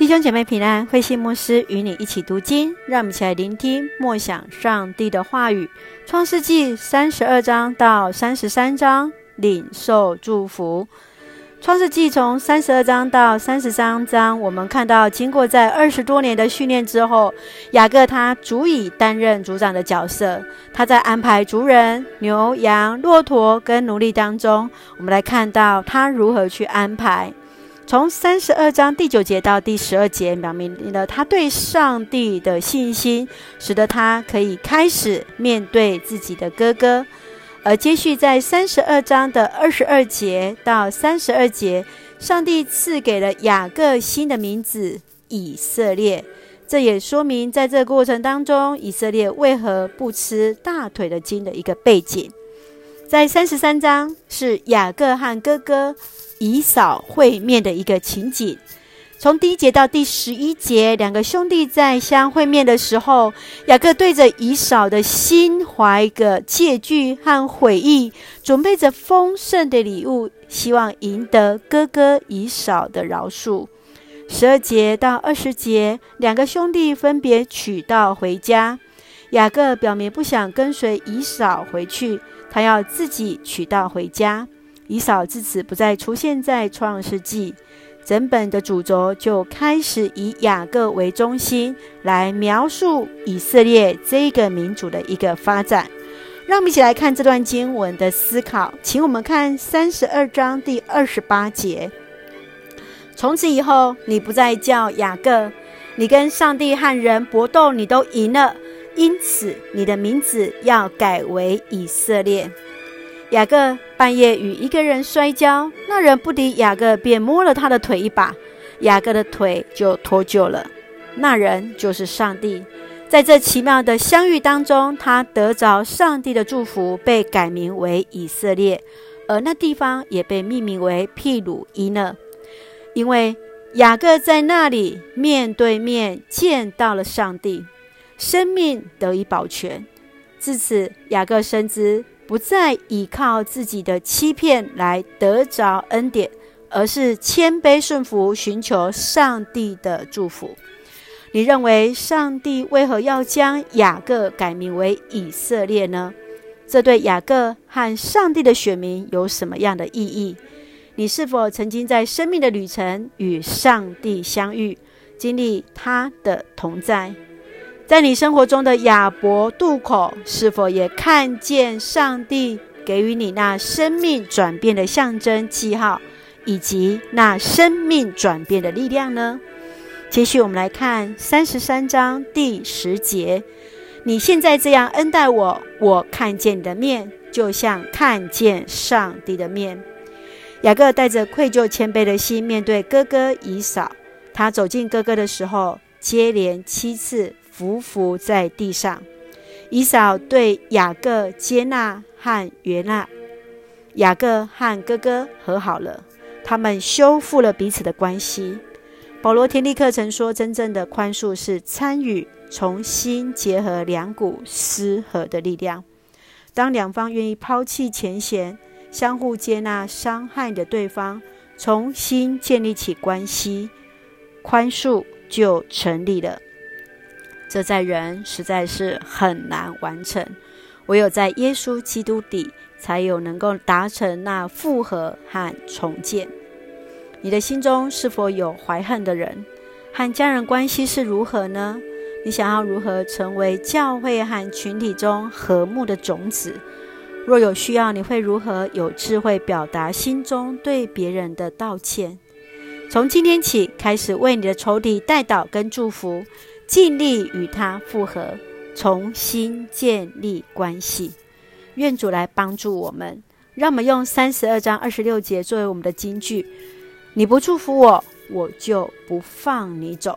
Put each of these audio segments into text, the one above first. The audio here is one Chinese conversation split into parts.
弟兄姐妹平安，慧心牧师与你一起读经，让我们一起来聆听默想上帝的话语。创世纪三十二章到三十三章，领受祝福。创世纪从三十二章到三十三章，我们看到经过在二十多年的训练之后，雅各他足以担任族长的角色。他在安排族人、牛羊、骆驼跟奴隶当中，我们来看到他如何去安排。从三十二章第九节到第十二节，表明了他对上帝的信心，使得他可以开始面对自己的哥哥。而接续在三十二章的二十二节到三十二节，上帝赐给了雅各新的名字以色列。这也说明在这个过程当中，以色列为何不吃大腿的筋的一个背景。在三十三章是雅各和哥哥。以扫会面的一个情景，从第一节到第十一节，两个兄弟在相会面的时候，雅各对着以扫的心怀一个借据和悔意，准备着丰盛的礼物，希望赢得哥哥以扫的饶恕。十二节到二十节，两个兄弟分别取道回家，雅各表明不想跟随以扫回去，他要自己取道回家。以扫自此不再出现在创世纪，整本的主轴就开始以雅各为中心来描述以色列这个民族的一个发展。让我们一起来看这段经文的思考，请我们看三十二章第二十八节：从此以后，你不再叫雅各，你跟上帝和人搏斗，你都赢了，因此你的名字要改为以色列。雅各半夜与一个人摔跤，那人不敌雅各，便摸了他的腿一把，雅各的腿就脱臼了。那人就是上帝。在这奇妙的相遇当中，他得着上帝的祝福，被改名为以色列，而那地方也被命名为毗鲁伊勒，因为雅各在那里面对面见到了上帝，生命得以保全。自此，雅各深知。不再依靠自己的欺骗来得着恩典，而是谦卑顺服，寻求上帝的祝福。你认为上帝为何要将雅各改名为以色列呢？这对雅各和上帝的选民有什么样的意义？你是否曾经在生命的旅程与上帝相遇，经历他的同在？在你生活中的亚伯渡口，是否也看见上帝给予你那生命转变的象征记号，以及那生命转变的力量呢？接续我们来看三十三章第十节：你现在这样恩待我，我看见你的面，就像看见上帝的面。雅各带着愧疚谦卑的心面对哥哥以扫，他走近哥哥的时候，接连七次。匍匐在地上，以扫对雅各接纳和悦纳，雅各和哥哥和好了，他们修复了彼此的关系。保罗天地课程说，真正的宽恕是参与重新结合两股失和的力量。当两方愿意抛弃前嫌，相互接纳伤害的对方，重新建立起关系，宽恕就成立了。这在人实在是很难完成，唯有在耶稣基督里，才有能够达成那复合和重建。你的心中是否有怀恨的人？和家人关系是如何呢？你想要如何成为教会和群体中和睦的种子？若有需要，你会如何有智慧表达心中对别人的道歉？从今天起，开始为你的仇敌代祷跟祝福。尽力与他复合，重新建立关系。愿主来帮助我们，让我们用三十二章二十六节作为我们的金句：你不祝福我，我就不放你走。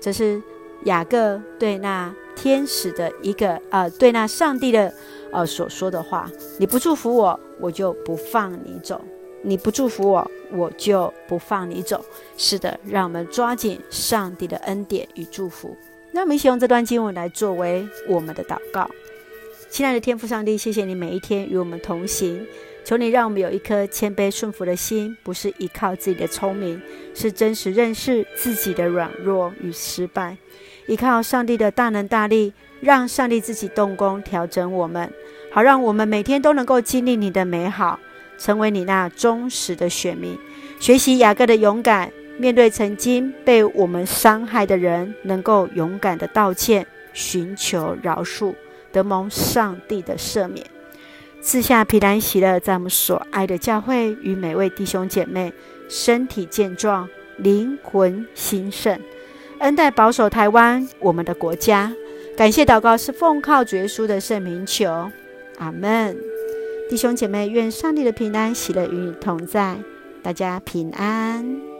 这是雅各对那天使的一个呃，对那上帝的呃所说的话：你不祝福我，我就不放你走。你不祝福我，我就不放你走。是的，让我们抓紧上帝的恩典与祝福。那我们一起用这段经文来作为我们的祷告。亲爱的天父上帝，谢谢你每一天与我们同行，求你让我们有一颗谦卑顺服的心，不是依靠自己的聪明，是真实认识自己的软弱与失败，依靠上帝的大能大力，让上帝自己动工调整我们，好让我们每天都能够经历你的美好，成为你那忠实的选民。学习雅各的勇敢，面对曾经被我们伤害的人，能够勇敢的道歉，寻求饶恕，得蒙上帝的赦免。赐下平安喜乐，在我们所爱的教会与每位弟兄姐妹身体健壮，灵魂兴盛，恩待保守台湾我们的国家。感谢祷告是奉靠主耶稣的圣名求，阿门。弟兄姐妹，愿上帝的平安喜乐与你同在，大家平安。